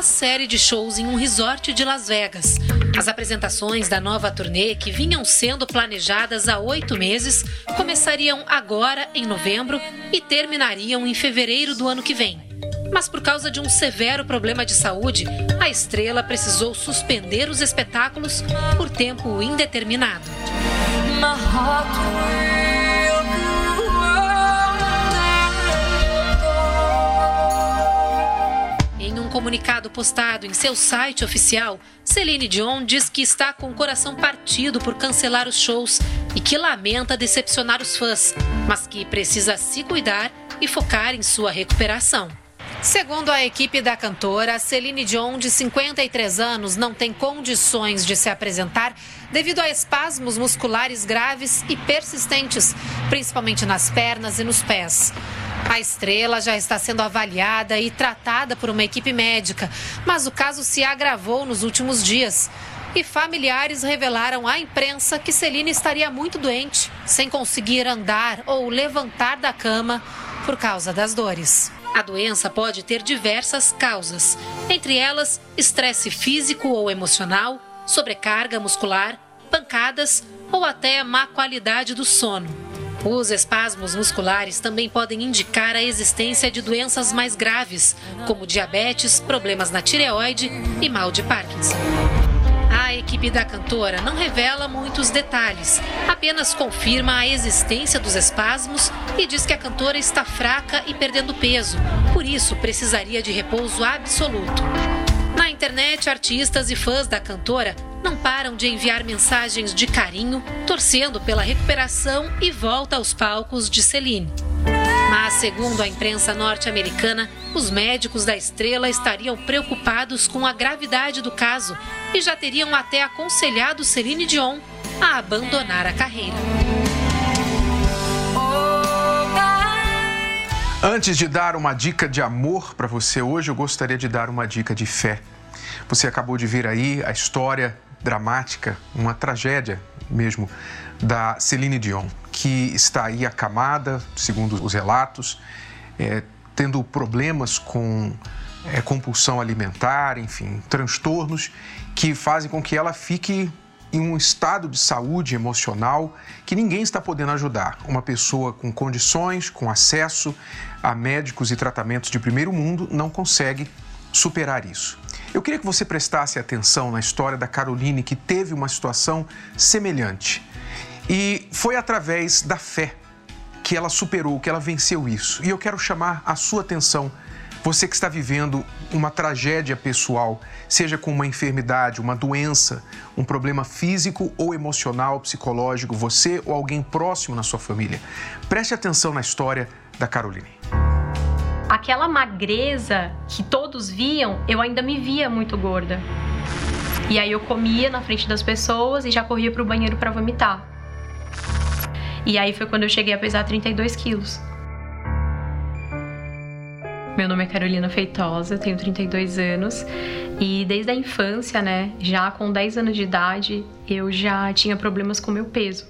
Uma série de shows em um resort de Las Vegas. As apresentações da nova turnê, que vinham sendo planejadas há oito meses, começariam agora, em novembro, e terminariam em fevereiro do ano que vem. Mas por causa de um severo problema de saúde, a estrela precisou suspender os espetáculos por tempo indeterminado. Comunicado postado em seu site oficial, Celine Dion diz que está com o coração partido por cancelar os shows e que lamenta decepcionar os fãs, mas que precisa se cuidar e focar em sua recuperação. Segundo a equipe da cantora, Celine Dion, de 53 anos, não tem condições de se apresentar devido a espasmos musculares graves e persistentes, principalmente nas pernas e nos pés. A estrela já está sendo avaliada e tratada por uma equipe médica, mas o caso se agravou nos últimos dias. E familiares revelaram à imprensa que Celine estaria muito doente, sem conseguir andar ou levantar da cama por causa das dores. A doença pode ter diversas causas, entre elas estresse físico ou emocional, sobrecarga muscular, pancadas ou até má qualidade do sono. Os espasmos musculares também podem indicar a existência de doenças mais graves, como diabetes, problemas na tireoide e mal de Parkinson. A equipe da cantora não revela muitos detalhes, apenas confirma a existência dos espasmos e diz que a cantora está fraca e perdendo peso, por isso precisaria de repouso absoluto. Na internet, artistas e fãs da cantora não param de enviar mensagens de carinho, torcendo pela recuperação e volta aos palcos de Celine. Mas, segundo a imprensa norte-americana, os médicos da estrela estariam preocupados com a gravidade do caso e já teriam até aconselhado Celine Dion a abandonar a carreira. Antes de dar uma dica de amor para você hoje, eu gostaria de dar uma dica de fé. Você acabou de ver aí a história dramática, uma tragédia mesmo, da Celine Dion, que está aí acamada, segundo os relatos, é, tendo problemas com é, compulsão alimentar, enfim, transtornos que fazem com que ela fique em um estado de saúde emocional que ninguém está podendo ajudar. Uma pessoa com condições, com acesso a médicos e tratamentos de primeiro mundo não consegue superar isso. Eu queria que você prestasse atenção na história da Caroline, que teve uma situação semelhante. E foi através da fé que ela superou, que ela venceu isso. E eu quero chamar a sua atenção, você que está vivendo uma tragédia pessoal, seja com uma enfermidade, uma doença, um problema físico ou emocional, psicológico, você ou alguém próximo na sua família. Preste atenção na história da Caroline aquela magreza que todos viam, eu ainda me via muito gorda. E aí eu comia na frente das pessoas e já corria pro banheiro para vomitar. E aí foi quando eu cheguei a pesar 32 quilos. Meu nome é Carolina Feitosa, tenho 32 anos e desde a infância, né, já com 10 anos de idade, eu já tinha problemas com meu peso.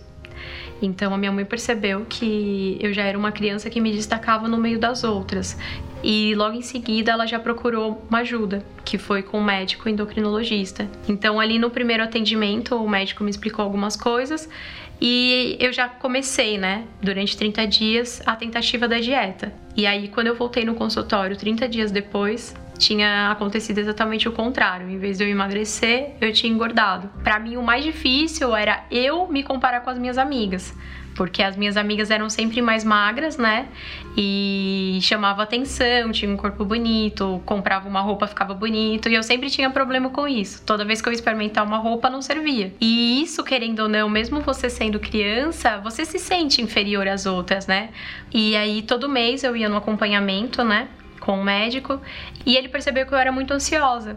Então a minha mãe percebeu que eu já era uma criança que me destacava no meio das outras. E logo em seguida ela já procurou uma ajuda, que foi com um médico endocrinologista. Então ali no primeiro atendimento o médico me explicou algumas coisas e eu já comecei, né, durante 30 dias a tentativa da dieta. E aí quando eu voltei no consultório 30 dias depois, tinha acontecido exatamente o contrário. Em vez de eu emagrecer, eu tinha engordado. Para mim, o mais difícil era eu me comparar com as minhas amigas. Porque as minhas amigas eram sempre mais magras, né? E chamava atenção, tinha um corpo bonito, comprava uma roupa, ficava bonito. E eu sempre tinha problema com isso. Toda vez que eu experimentar uma roupa, não servia. E isso, querendo ou não, mesmo você sendo criança, você se sente inferior às outras, né? E aí, todo mês eu ia no acompanhamento, né? Com o médico e ele percebeu que eu era muito ansiosa.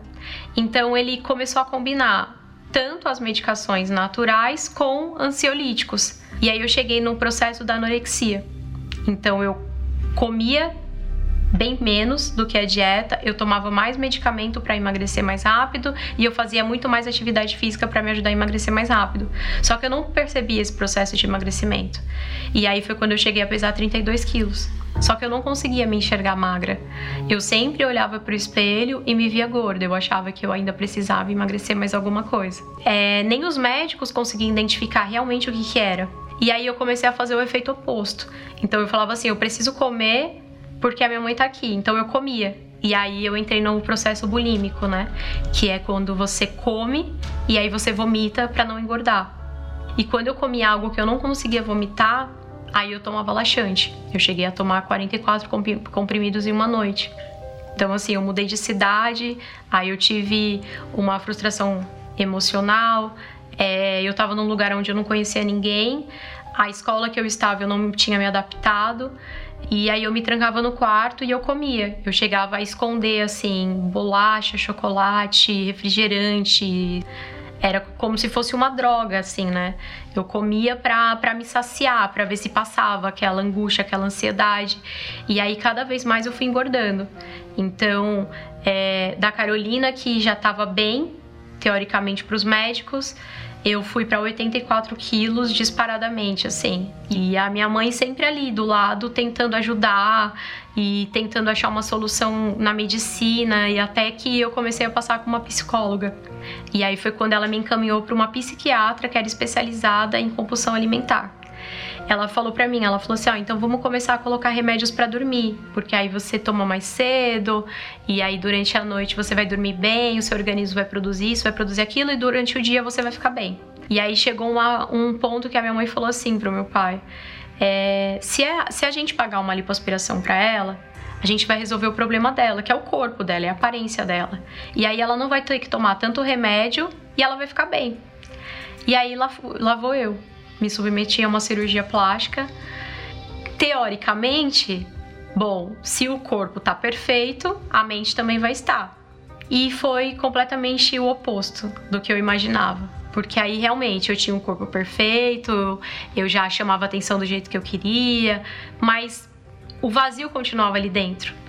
Então ele começou a combinar tanto as medicações naturais com ansiolíticos. E aí eu cheguei no processo da anorexia. Então eu comia bem menos do que a dieta, eu tomava mais medicamento para emagrecer mais rápido e eu fazia muito mais atividade física para me ajudar a emagrecer mais rápido. Só que eu não percebia esse processo de emagrecimento. E aí foi quando eu cheguei a pesar 32 quilos. Só que eu não conseguia me enxergar magra. Eu sempre olhava para o espelho e me via gorda. Eu achava que eu ainda precisava emagrecer mais alguma coisa. É, nem os médicos conseguiam identificar realmente o que, que era. E aí eu comecei a fazer o efeito oposto. Então eu falava assim: eu preciso comer porque a minha mãe tá aqui. Então eu comia. E aí eu entrei no processo bulímico, né? Que é quando você come e aí você vomita para não engordar. E quando eu comia algo que eu não conseguia vomitar, aí eu tomava laxante. Eu cheguei a tomar 44 comprimidos em uma noite. Então, assim, eu mudei de cidade, aí eu tive uma frustração emocional, é, eu tava num lugar onde eu não conhecia ninguém, a escola que eu estava eu não tinha me adaptado, e aí eu me trancava no quarto e eu comia. Eu chegava a esconder assim bolacha, chocolate, refrigerante. Era como se fosse uma droga, assim, né? Eu comia pra, pra me saciar, pra ver se passava aquela angústia, aquela ansiedade. E aí cada vez mais eu fui engordando. Então, é, da Carolina, que já estava bem, teoricamente, para os médicos, eu fui para 84 quilos disparadamente, assim. E a minha mãe sempre ali do lado, tentando ajudar e tentando achar uma solução na medicina, e até que eu comecei a passar com uma psicóloga. E aí foi quando ela me encaminhou para uma psiquiatra que era especializada em compulsão alimentar ela falou para mim, ela falou assim, ó, oh, então vamos começar a colocar remédios para dormir, porque aí você toma mais cedo e aí durante a noite você vai dormir bem, o seu organismo vai produzir isso, vai produzir aquilo e durante o dia você vai ficar bem. E aí chegou uma, um ponto que a minha mãe falou assim pro meu pai, é, se, é, se a gente pagar uma lipoaspiração para ela, a gente vai resolver o problema dela, que é o corpo dela, é a aparência dela. E aí ela não vai ter que tomar tanto remédio e ela vai ficar bem. E aí lá, lá vou eu me submeti a uma cirurgia plástica. Teoricamente, bom, se o corpo tá perfeito, a mente também vai estar. E foi completamente o oposto do que eu imaginava. Porque aí realmente eu tinha um corpo perfeito, eu já chamava atenção do jeito que eu queria, mas o vazio continuava ali dentro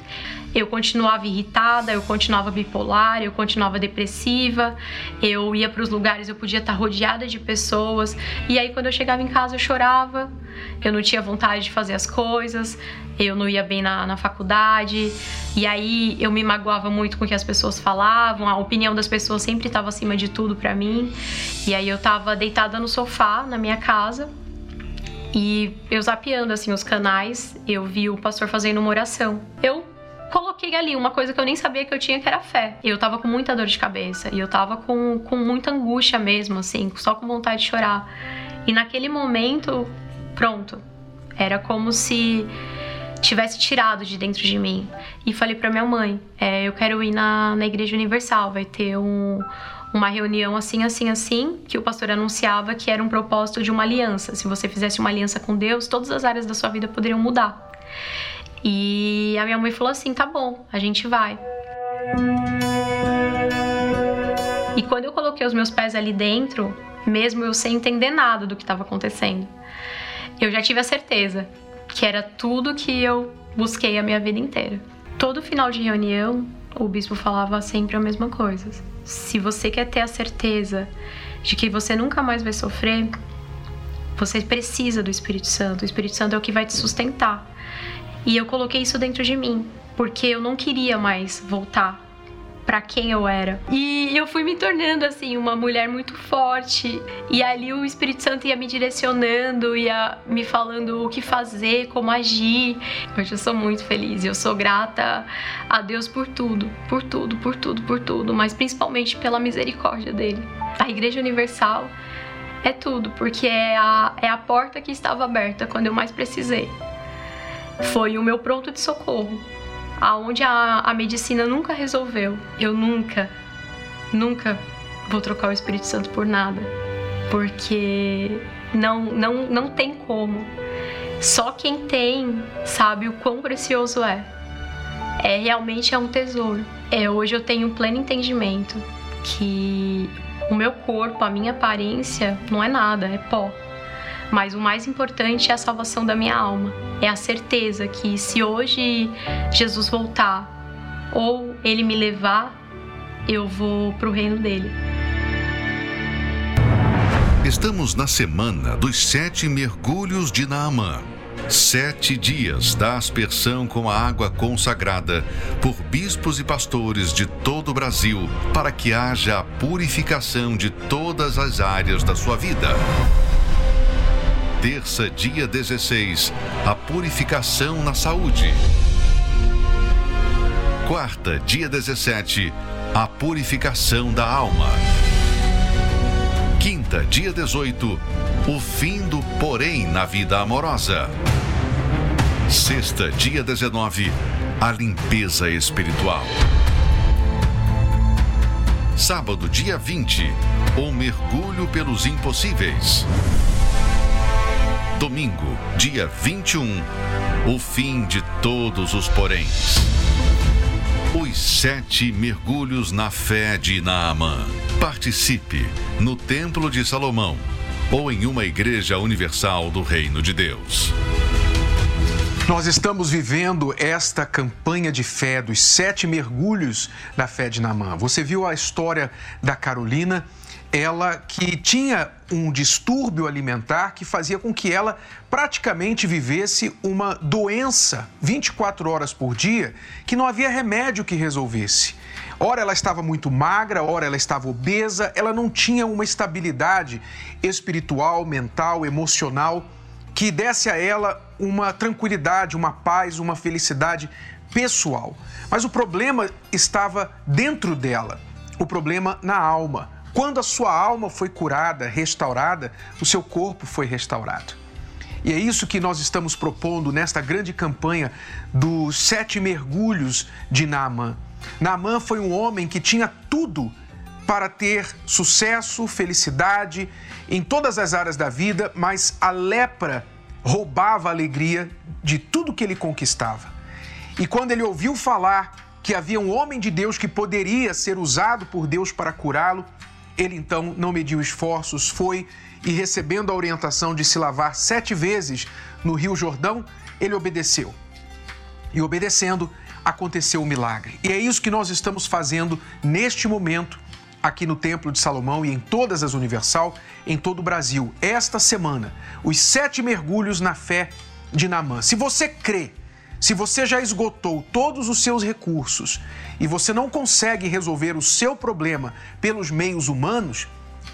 eu continuava irritada, eu continuava bipolar, eu continuava depressiva, eu ia para os lugares, eu podia estar rodeada de pessoas, e aí quando eu chegava em casa eu chorava, eu não tinha vontade de fazer as coisas, eu não ia bem na, na faculdade, e aí eu me magoava muito com o que as pessoas falavam, a opinião das pessoas sempre estava acima de tudo para mim, e aí eu estava deitada no sofá na minha casa, e eu zapeando assim os canais, eu vi o pastor fazendo uma oração. Eu coloquei ali uma coisa que eu nem sabia que eu tinha, que era fé. E eu tava com muita dor de cabeça. E eu tava com, com muita angústia mesmo, assim, só com vontade de chorar. E naquele momento, pronto. Era como se tivesse tirado de dentro de mim. E falei para minha mãe: é, eu quero ir na, na Igreja Universal, vai ter um, uma reunião assim, assim, assim, que o pastor anunciava que era um propósito de uma aliança. Se você fizesse uma aliança com Deus, todas as áreas da sua vida poderiam mudar. E a minha mãe falou assim: tá bom, a gente vai. E quando eu coloquei os meus pés ali dentro, mesmo eu sem entender nada do que estava acontecendo, eu já tive a certeza que era tudo que eu busquei a minha vida inteira. Todo final de reunião, o bispo falava sempre a mesma coisa. Se você quer ter a certeza de que você nunca mais vai sofrer, você precisa do Espírito Santo. O Espírito Santo é o que vai te sustentar. E eu coloquei isso dentro de mim, porque eu não queria mais voltar para quem eu era. E eu fui me tornando assim uma mulher muito forte. E ali o Espírito Santo ia me direcionando, ia me falando o que fazer, como agir. Hoje eu sou muito feliz. Eu sou grata a Deus por tudo, por tudo, por tudo, por tudo, mas principalmente pela misericórdia dele. A Igreja Universal é tudo, porque é a, é a porta que estava aberta quando eu mais precisei foi o meu pronto de socorro, aonde a, a medicina nunca resolveu. Eu nunca, nunca vou trocar o Espírito Santo por nada, porque não, não, não tem como. Só quem tem sabe o quão precioso é. É realmente é um tesouro. É hoje eu tenho um pleno entendimento que o meu corpo, a minha aparência não é nada, é pó. Mas o mais importante é a salvação da minha alma. É a certeza que se hoje Jesus voltar ou ele me levar, eu vou para o reino dele. Estamos na semana dos sete mergulhos de Naamã. Sete dias da aspersão com a água consagrada por bispos e pastores de todo o Brasil para que haja a purificação de todas as áreas da sua vida. Terça, dia 16, a purificação na saúde. Quarta, dia 17, a purificação da alma. Quinta, dia 18, o fim do porém na vida amorosa. Sexta, dia 19, a limpeza espiritual. Sábado, dia 20, o mergulho pelos impossíveis. Domingo, dia 21, o fim de todos os poréns. Os sete mergulhos na fé de Naamã. Participe no Templo de Salomão ou em uma igreja universal do Reino de Deus. Nós estamos vivendo esta campanha de fé dos sete mergulhos da fé de Naamã. Você viu a história da Carolina, ela que tinha um distúrbio alimentar que fazia com que ela praticamente vivesse uma doença 24 horas por dia, que não havia remédio que resolvesse. Ora ela estava muito magra, ora ela estava obesa, ela não tinha uma estabilidade espiritual, mental, emocional que desse a ela uma tranquilidade, uma paz, uma felicidade pessoal. Mas o problema estava dentro dela, o problema na alma. Quando a sua alma foi curada, restaurada, o seu corpo foi restaurado. E é isso que nós estamos propondo nesta grande campanha dos sete mergulhos de Naamã. Naamã foi um homem que tinha tudo para ter sucesso, felicidade em todas as áreas da vida, mas a lepra roubava a alegria de tudo que ele conquistava. E quando ele ouviu falar que havia um homem de Deus que poderia ser usado por Deus para curá-lo, ele então não mediu esforços, foi e recebendo a orientação de se lavar sete vezes no Rio Jordão, ele obedeceu. E obedecendo, aconteceu o milagre. E é isso que nós estamos fazendo neste momento aqui no Templo de Salomão e em todas as Universal, em todo o Brasil. Esta semana, os sete mergulhos na fé de Namã. Se você crê, se você já esgotou todos os seus recursos e você não consegue resolver o seu problema pelos meios humanos,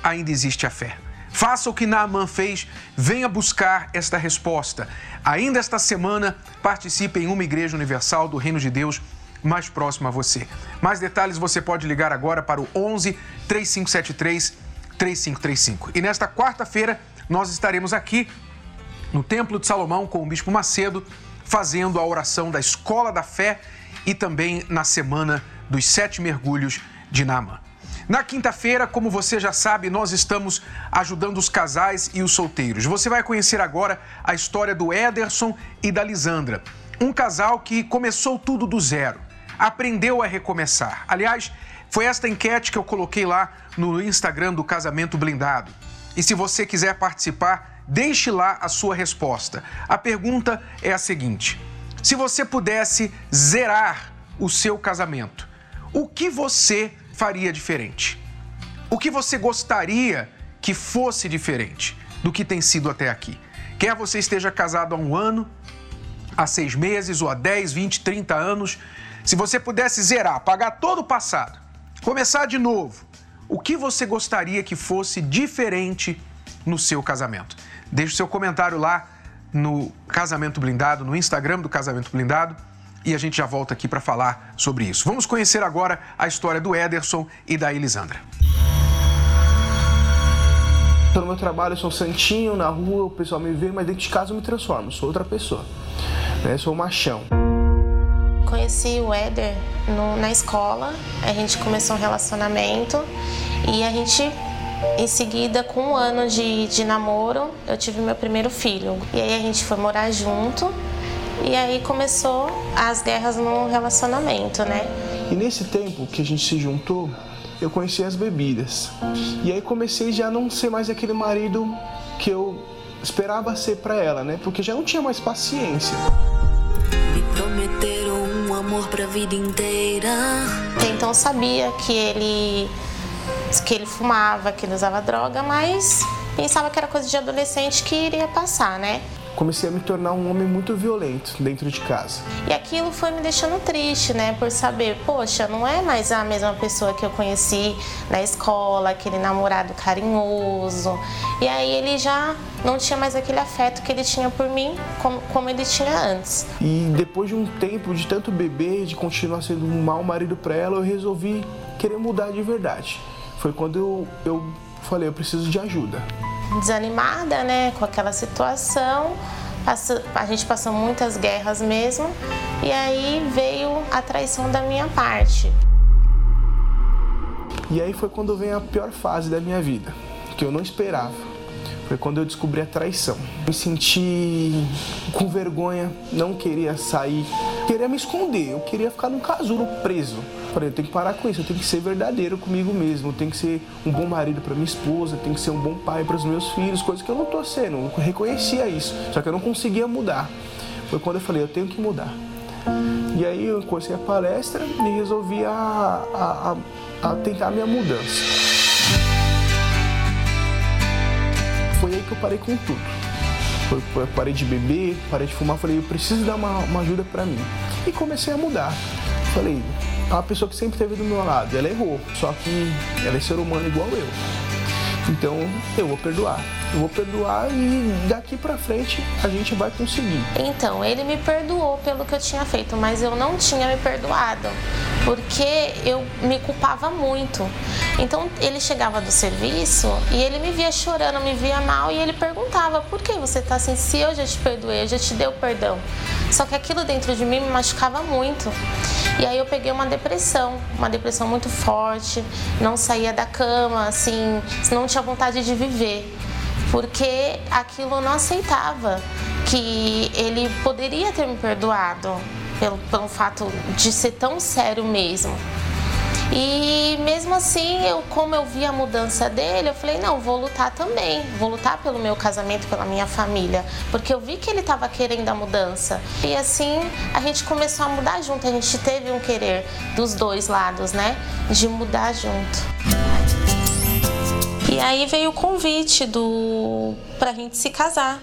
ainda existe a fé. Faça o que Naaman fez, venha buscar esta resposta. Ainda esta semana, participe em uma igreja universal do Reino de Deus mais próximo a você. Mais detalhes você pode ligar agora para o 11 3573 3535. E nesta quarta-feira nós estaremos aqui no Templo de Salomão com o Bispo Macedo fazendo a oração da Escola da Fé e também na semana dos sete mergulhos de Naamã. Na quinta-feira, como você já sabe, nós estamos ajudando os casais e os solteiros. Você vai conhecer agora a história do Ederson e da Lisandra, um casal que começou tudo do zero aprendeu a recomeçar. Aliás, foi esta enquete que eu coloquei lá no Instagram do Casamento Blindado. E se você quiser participar, deixe lá a sua resposta. A pergunta é a seguinte: se você pudesse zerar o seu casamento, o que você faria diferente? O que você gostaria que fosse diferente do que tem sido até aqui? Quer você esteja casado há um ano, há seis meses ou há 10, 20, 30 anos, se você pudesse zerar, apagar todo o passado, começar de novo, o que você gostaria que fosse diferente no seu casamento? Deixe o seu comentário lá no Casamento Blindado, no Instagram do Casamento Blindado, e a gente já volta aqui para falar sobre isso. Vamos conhecer agora a história do Ederson e da Elisandra. No meu trabalho eu sou santinho, na rua o pessoal me vê, mas dentro de casa eu me transformo, sou outra pessoa. Né? Sou machão conheci o Éder no, na escola, a gente começou um relacionamento e a gente, em seguida, com um ano de, de namoro, eu tive meu primeiro filho. E aí a gente foi morar junto e aí começou as guerras no relacionamento, né? E nesse tempo que a gente se juntou, eu conheci as bebidas. E aí comecei já a não ser mais aquele marido que eu esperava ser para ela, né? Porque já não tinha mais paciência. Me prometeram um amor pra vida inteira. Então sabia que ele que ele fumava, que ele usava droga, mas pensava que era coisa de adolescente que iria passar, né? Comecei a me tornar um homem muito violento dentro de casa. E aquilo foi me deixando triste, né? Por saber, poxa, não é mais a mesma pessoa que eu conheci na escola, aquele namorado carinhoso. E aí ele já não tinha mais aquele afeto que ele tinha por mim, como, como ele tinha antes. E depois de um tempo de tanto beber, de continuar sendo um mau marido para ela, eu resolvi querer mudar de verdade. Foi quando eu, eu falei, eu preciso de ajuda. Desanimada, né, com aquela situação, a gente passou muitas guerras mesmo, e aí veio a traição da minha parte. E aí foi quando vem a pior fase da minha vida, que eu não esperava. Foi quando eu descobri a traição. Me senti com vergonha, não queria sair, queria me esconder, eu queria ficar num casulo preso. Falei, eu tenho que parar com isso, eu tenho que ser verdadeiro comigo mesmo, eu tenho que ser um bom marido para minha esposa, eu tenho que ser um bom pai para os meus filhos, coisa que eu não tô sendo, eu reconhecia isso, só que eu não conseguia mudar. Foi quando eu falei, eu tenho que mudar. E aí eu conheci a palestra e resolvi a, a, a, a tentar a minha mudança. Aí que eu parei com tudo. Foi, parei de beber, parei de fumar, falei, eu preciso dar uma, uma ajuda para mim. E comecei a mudar. Falei, uma pessoa que sempre esteve do meu lado, ela errou, só que ela é ser humano igual eu. Então eu vou perdoar. Eu vou perdoar e daqui para frente a gente vai conseguir. Então, ele me perdoou pelo que eu tinha feito, mas eu não tinha me perdoado, porque eu me culpava muito. Então, ele chegava do serviço e ele me via chorando, me via mal e ele perguntava: "Por que você tá assim? Se eu já te perdoei, eu já te dei o perdão". Só que aquilo dentro de mim me machucava muito. E aí eu peguei uma depressão, uma depressão muito forte, não saía da cama, assim, não tinha vontade de viver porque aquilo eu não aceitava que ele poderia ter me perdoado pelo, pelo fato de ser tão sério mesmo. E mesmo assim, eu, como eu vi a mudança dele, eu falei, não, vou lutar também, vou lutar pelo meu casamento, pela minha família, porque eu vi que ele estava querendo a mudança. E assim, a gente começou a mudar junto, a gente teve um querer dos dois lados, né, de mudar junto. E aí veio o convite do pra gente se casar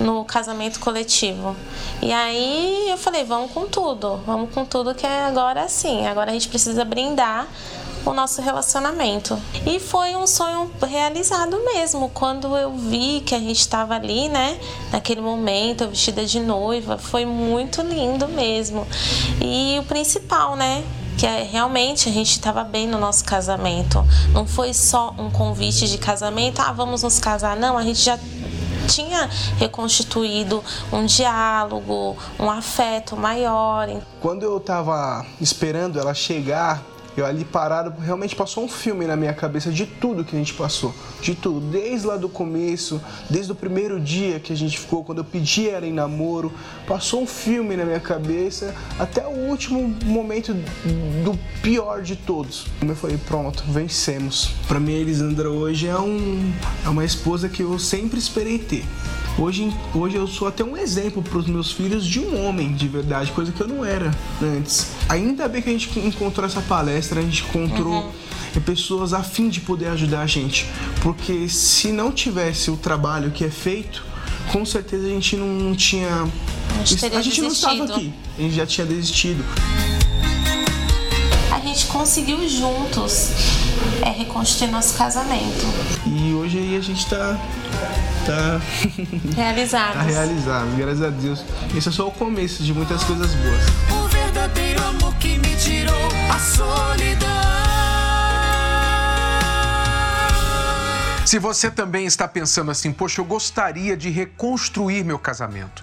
no casamento coletivo. E aí eu falei, vamos com tudo, vamos com tudo que é agora sim. Agora a gente precisa brindar o nosso relacionamento. E foi um sonho realizado mesmo. Quando eu vi que a gente estava ali, né, naquele momento, vestida de noiva, foi muito lindo mesmo. E o principal, né, que é, realmente a gente estava bem no nosso casamento. Não foi só um convite de casamento, ah, vamos nos casar. Não, a gente já tinha reconstituído um diálogo, um afeto maior. Quando eu estava esperando ela chegar eu ali parado, realmente passou um filme na minha cabeça de tudo que a gente passou. De tudo. Desde lá do começo, desde o primeiro dia que a gente ficou, quando eu pedi ela em namoro. Passou um filme na minha cabeça até o último momento do pior de todos. Eu falei, pronto, vencemos. Para mim, a Elisandra hoje é, um, é uma esposa que eu sempre esperei ter. Hoje, hoje eu sou até um exemplo para os meus filhos de um homem de verdade, coisa que eu não era antes. Ainda bem que a gente encontrou essa palestra, a gente encontrou uhum. pessoas a fim de poder ajudar a gente. Porque se não tivesse o trabalho que é feito, com certeza a gente não tinha. A gente, a gente não estava aqui, a gente já tinha desistido. A gente conseguiu juntos é, reconstruir nosso casamento. E hoje aí a gente está tá realizado. tá realizado, graças a Deus. Esse é só o começo de muitas coisas boas. O verdadeiro amor que me tirou a solidão. Se você também está pensando assim, poxa, eu gostaria de reconstruir meu casamento.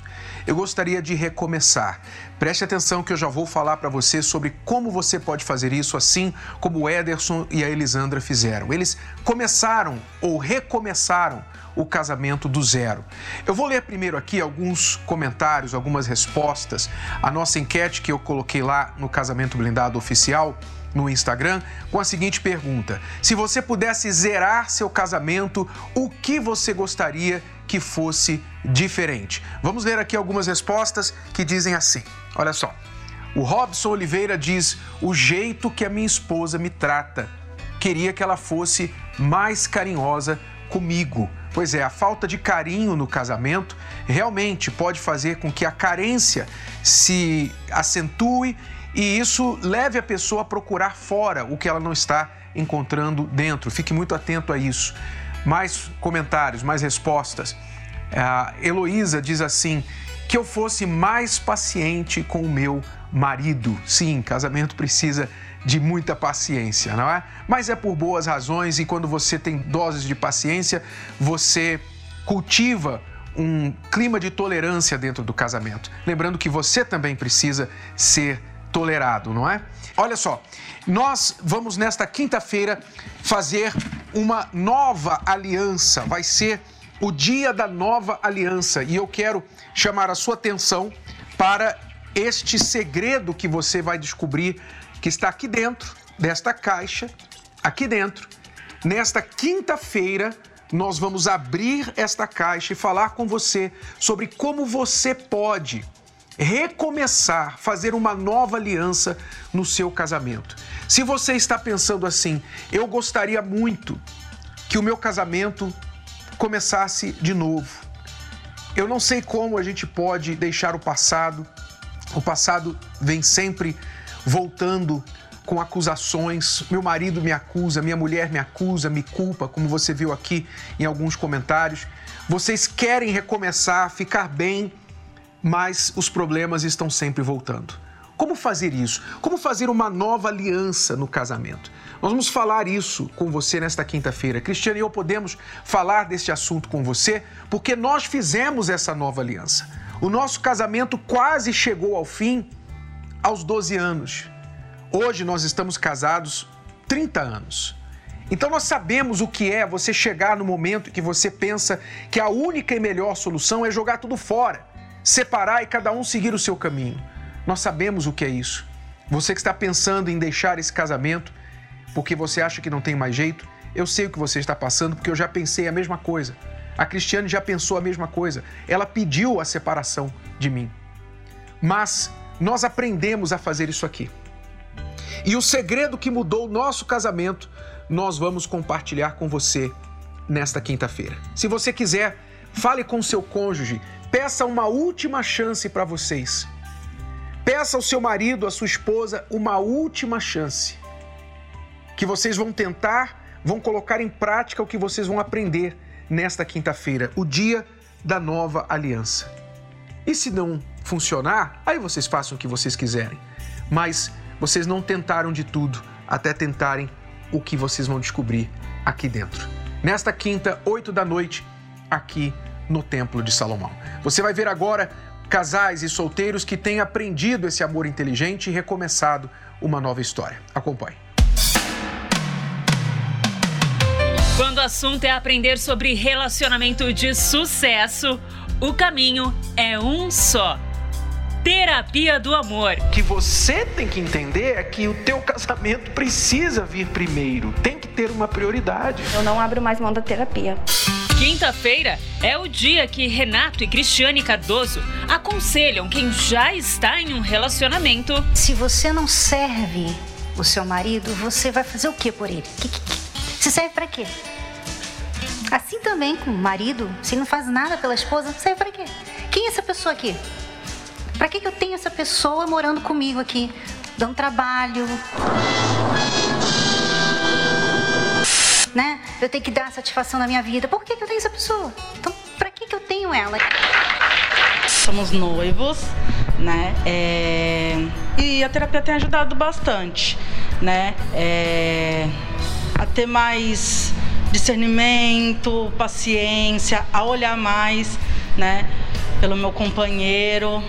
Eu gostaria de recomeçar. Preste atenção que eu já vou falar para você sobre como você pode fazer isso, assim como o Ederson e a Elisandra fizeram. Eles começaram ou recomeçaram o casamento do zero. Eu vou ler primeiro aqui alguns comentários, algumas respostas à nossa enquete que eu coloquei lá no Casamento Blindado Oficial no Instagram com a seguinte pergunta: Se você pudesse zerar seu casamento, o que você gostaria que fosse diferente? Vamos ler aqui algumas respostas que dizem assim: Olha só. O Robson Oliveira diz: O jeito que a minha esposa me trata. Queria que ela fosse mais carinhosa comigo. Pois é, a falta de carinho no casamento realmente pode fazer com que a carência se acentue e isso leve a pessoa a procurar fora o que ela não está encontrando dentro. Fique muito atento a isso. Mais comentários, mais respostas. A Heloísa diz assim: que eu fosse mais paciente com o meu marido. Sim, casamento precisa de muita paciência, não é? Mas é por boas razões e quando você tem doses de paciência, você cultiva um clima de tolerância dentro do casamento. Lembrando que você também precisa ser tolerado, não é? Olha só, nós vamos nesta quinta-feira fazer uma nova aliança. Vai ser o dia da nova aliança e eu quero chamar a sua atenção para este segredo que você vai descobrir que está aqui dentro desta caixa, aqui dentro. Nesta quinta-feira, nós vamos abrir esta caixa e falar com você sobre como você pode recomeçar, fazer uma nova aliança no seu casamento. Se você está pensando assim, eu gostaria muito que o meu casamento começasse de novo. Eu não sei como a gente pode deixar o passado. O passado vem sempre voltando com acusações. Meu marido me acusa, minha mulher me acusa, me culpa, como você viu aqui em alguns comentários. Vocês querem recomeçar, ficar bem, mas os problemas estão sempre voltando. Como fazer isso? Como fazer uma nova aliança no casamento? Nós vamos falar isso com você nesta quinta-feira. Cristiano e eu podemos falar deste assunto com você porque nós fizemos essa nova aliança. O nosso casamento quase chegou ao fim aos 12 anos. Hoje nós estamos casados 30 anos. Então nós sabemos o que é você chegar no momento que você pensa que a única e melhor solução é jogar tudo fora, separar e cada um seguir o seu caminho. Nós sabemos o que é isso. Você que está pensando em deixar esse casamento porque você acha que não tem mais jeito, eu sei o que você está passando porque eu já pensei a mesma coisa. A Cristiane já pensou a mesma coisa. Ela pediu a separação de mim. Mas nós aprendemos a fazer isso aqui. E o segredo que mudou o nosso casamento, nós vamos compartilhar com você nesta quinta-feira. Se você quiser, fale com seu cônjuge, peça uma última chance para vocês. Peça ao seu marido, à sua esposa, uma última chance. Que vocês vão tentar, vão colocar em prática o que vocês vão aprender nesta quinta-feira, o dia da nova aliança. E se não funcionar, aí vocês façam o que vocês quiserem. Mas vocês não tentaram de tudo até tentarem o que vocês vão descobrir aqui dentro. Nesta quinta, 8 da noite, aqui no Templo de Salomão. Você vai ver agora casais e solteiros que têm aprendido esse amor inteligente e recomeçado uma nova história. Acompanhe. Quando o assunto é aprender sobre relacionamento de sucesso, o caminho é um só Terapia do Amor. O que você tem que entender é que o teu casamento precisa vir primeiro, tem que ter uma prioridade. Eu não abro mais mão da terapia. Quinta-feira é o dia que Renato e Cristiane Cardoso aconselham quem já está em um relacionamento. Se você não serve o seu marido, você vai fazer o que por ele? Se serve para quê? Assim também com o marido, se não faz nada pela esposa, serve para quê? Quem é essa pessoa aqui? Para que, eu tenho essa pessoa morando comigo aqui, dando trabalho? Né? Eu tenho que dar satisfação na minha vida. Por que, que eu tenho essa pessoa? Então, para que, que eu tenho ela? Somos noivos, né? É... E a terapia tem ajudado bastante, né? É... A ter mais discernimento, paciência, a olhar mais, né? Pelo meu companheiro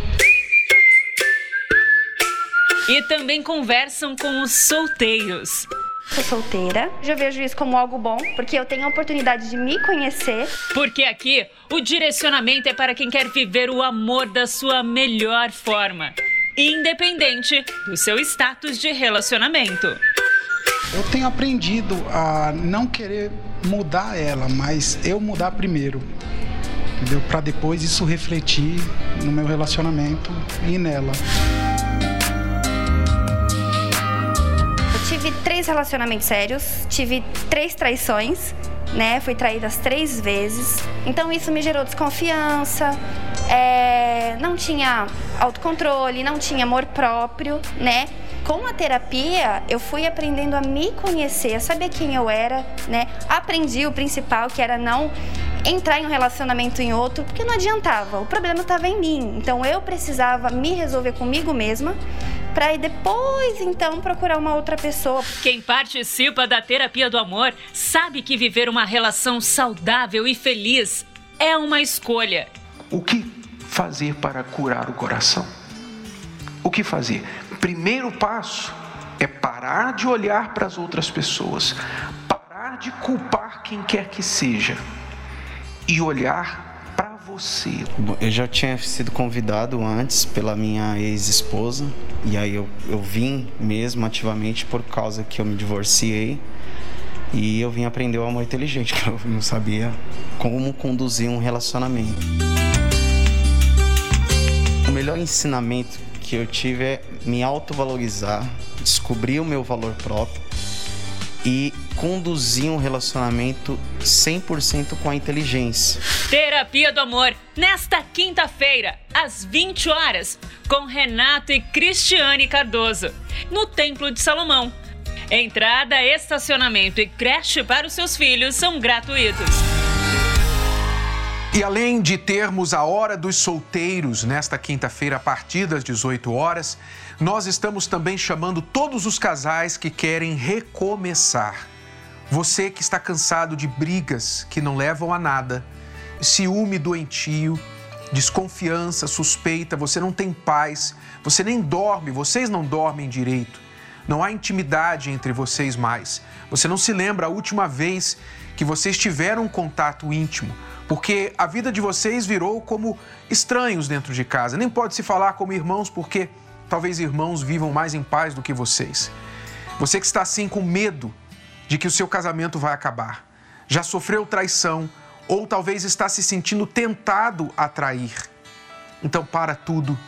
e também conversam com os solteiros. Sou solteira, já vejo isso como algo bom, porque eu tenho a oportunidade de me conhecer. Porque aqui o direcionamento é para quem quer viver o amor da sua melhor forma, independente do seu status de relacionamento. Eu tenho aprendido a não querer mudar ela, mas eu mudar primeiro. Entendeu? Para depois isso refletir no meu relacionamento e nela. Três relacionamentos sérios, tive três traições, né? Fui traída três vezes. Então isso me gerou desconfiança, é, não tinha autocontrole, não tinha amor próprio, né? Com a terapia, eu fui aprendendo a me conhecer, a saber quem eu era, né? Aprendi o principal, que era não entrar em um relacionamento em outro, porque não adiantava, o problema estava em mim. Então eu precisava me resolver comigo mesma para depois então procurar uma outra pessoa. Quem participa da terapia do amor sabe que viver uma relação saudável e feliz é uma escolha. O que fazer para curar o coração? O que fazer? Primeiro passo é parar de olhar para as outras pessoas, parar de culpar quem quer que seja e olhar para você. Eu já tinha sido convidado antes pela minha ex-esposa e aí eu, eu vim mesmo ativamente por causa que eu me divorciei e eu vim aprender o amor inteligente, que eu não sabia como conduzir um relacionamento. O melhor ensinamento que eu tive é me autovalorizar, descobrir o meu valor próprio e conduzir um relacionamento 100% com a inteligência. Terapia do Amor, nesta quinta-feira, às 20 horas, com Renato e Cristiane Cardoso, no Templo de Salomão. Entrada, estacionamento e creche para os seus filhos são gratuitos. E além de termos a Hora dos Solteiros nesta quinta-feira a partir das 18 horas, nós estamos também chamando todos os casais que querem recomeçar. Você que está cansado de brigas que não levam a nada, ciúme doentio, desconfiança, suspeita, você não tem paz, você nem dorme, vocês não dormem direito. Não há intimidade entre vocês mais. Você não se lembra a última vez que vocês tiveram um contato íntimo, porque a vida de vocês virou como estranhos dentro de casa. Nem pode se falar como irmãos, porque talvez irmãos vivam mais em paz do que vocês. Você que está assim com medo de que o seu casamento vai acabar, já sofreu traição ou talvez está se sentindo tentado a trair. Então para tudo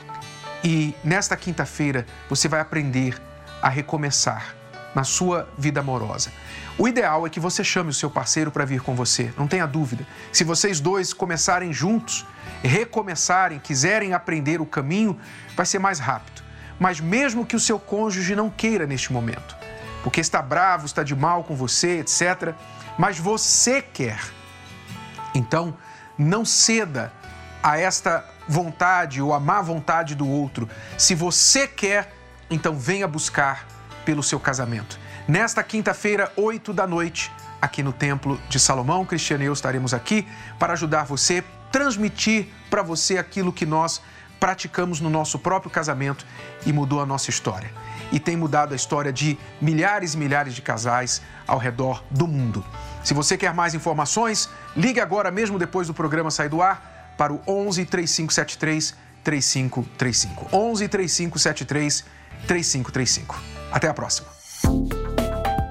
e nesta quinta-feira você vai aprender a recomeçar na sua vida amorosa. O ideal é que você chame o seu parceiro para vir com você, não tenha dúvida. Se vocês dois começarem juntos, recomeçarem, quiserem aprender o caminho, vai ser mais rápido. Mas mesmo que o seu cônjuge não queira neste momento, porque está bravo, está de mal com você, etc. Mas você quer. Então, não ceda a esta vontade ou a má vontade do outro. Se você quer, então venha buscar pelo seu casamento. Nesta quinta-feira, 8 da noite, aqui no Templo de Salomão, Cristiano e eu estaremos aqui para ajudar você, transmitir para você aquilo que nós praticamos no nosso próprio casamento e mudou a nossa história e tem mudado a história de milhares e milhares de casais ao redor do mundo. Se você quer mais informações, ligue agora mesmo depois do programa sair do ar para o 11 3573 3535. 11 3573 3535. Até a próxima.